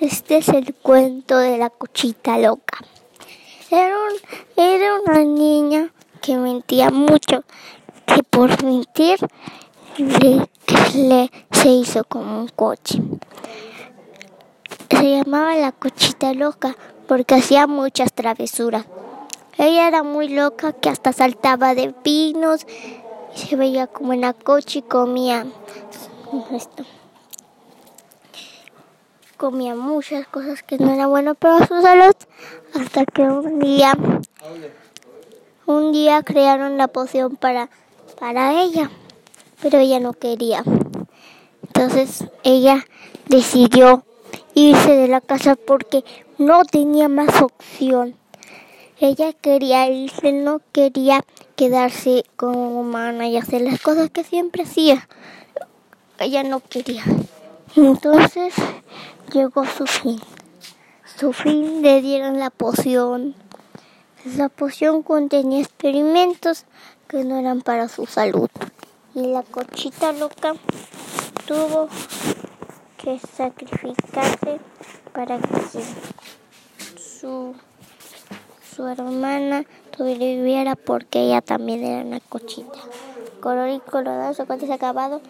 Este es el cuento de la cochita loca. Era, una niña que mentía mucho, que por mentir le, se hizo como un coche. Se llamaba la cochita loca porque hacía muchas travesuras. Ella era muy loca que hasta saltaba de pinos y se veía como en la coche y comía esto. Comía muchas cosas que no eran buenas para su salud hasta que un día un día crearon la poción para para ella, pero ella no quería. Entonces ella decidió irse de la casa porque no tenía más opción. Ella quería irse, no quería quedarse como humana y hacer las cosas que siempre hacía. Ella no quería. Entonces llegó su fin. Su fin le dieron la poción. La poción contenía experimentos que no eran para su salud. Y la cochita loca tuvo que sacrificarse para que su, su hermana sobreviviera porque ella también era una cochita. Color y colorado, su cuento ha acabado.